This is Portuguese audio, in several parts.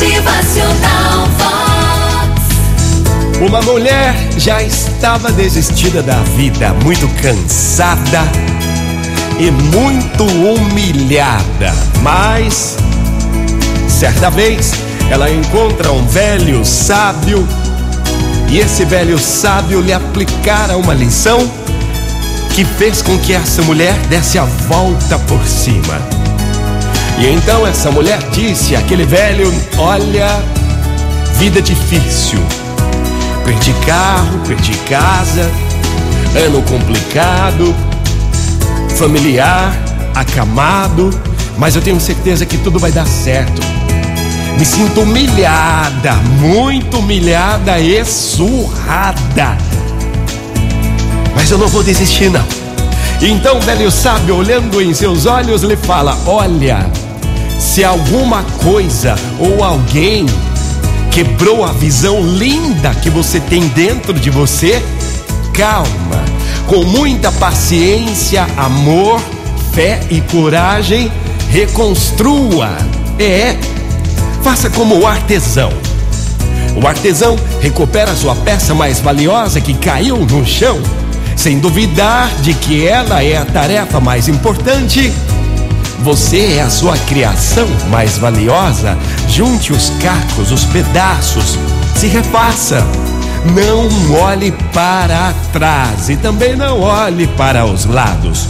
Motivacional Vox. Uma mulher já estava desistida da vida, muito cansada e muito humilhada. Mas, certa vez, ela encontra um velho sábio e esse velho sábio lhe aplicara uma lição que fez com que essa mulher desse a volta por cima. E então essa mulher disse àquele velho: Olha, vida difícil. Perdi carro, perdi casa, ano complicado, familiar, acamado, mas eu tenho certeza que tudo vai dar certo. Me sinto humilhada, muito humilhada e surrada. Mas eu não vou desistir, não. Então o velho sábio, olhando em seus olhos, lhe fala: Olha, se alguma coisa ou alguém quebrou a visão linda que você tem dentro de você, calma, com muita paciência, amor, fé e coragem, reconstrua. É, faça como o artesão. O artesão recupera sua peça mais valiosa que caiu no chão, sem duvidar de que ela é a tarefa mais importante você é a sua criação mais valiosa. Junte os cacos, os pedaços, se refaça. Não olhe para trás e também não olhe para os lados.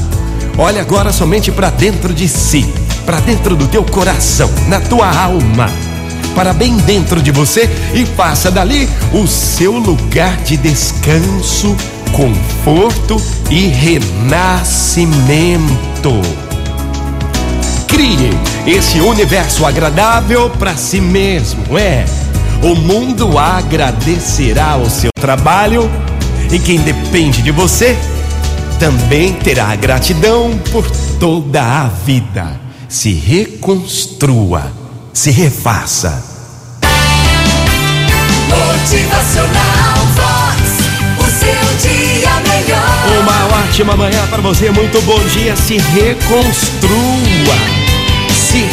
Olhe agora somente para dentro de si, para dentro do teu coração, na tua alma, para bem dentro de você e faça dali o seu lugar de descanso, conforto e renascimento crie esse universo agradável para si mesmo. É, o mundo agradecerá o seu trabalho e quem depende de você também terá gratidão por toda a vida. Se reconstrua, se refaça. Motivacional Vox, o seu dia melhor. Uma ótima manhã para você, muito bom dia. Se reconstrua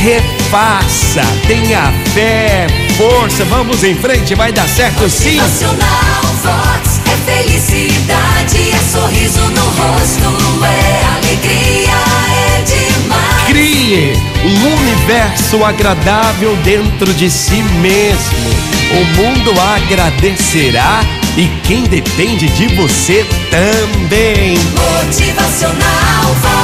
refaça, tenha fé, força, vamos em frente, vai dar certo sim. Nacional Vox é felicidade, é sorriso no rosto, é alegria, é demais. Crie um universo agradável dentro de si mesmo. O mundo agradecerá e quem depende de você também. Motivacional Vox.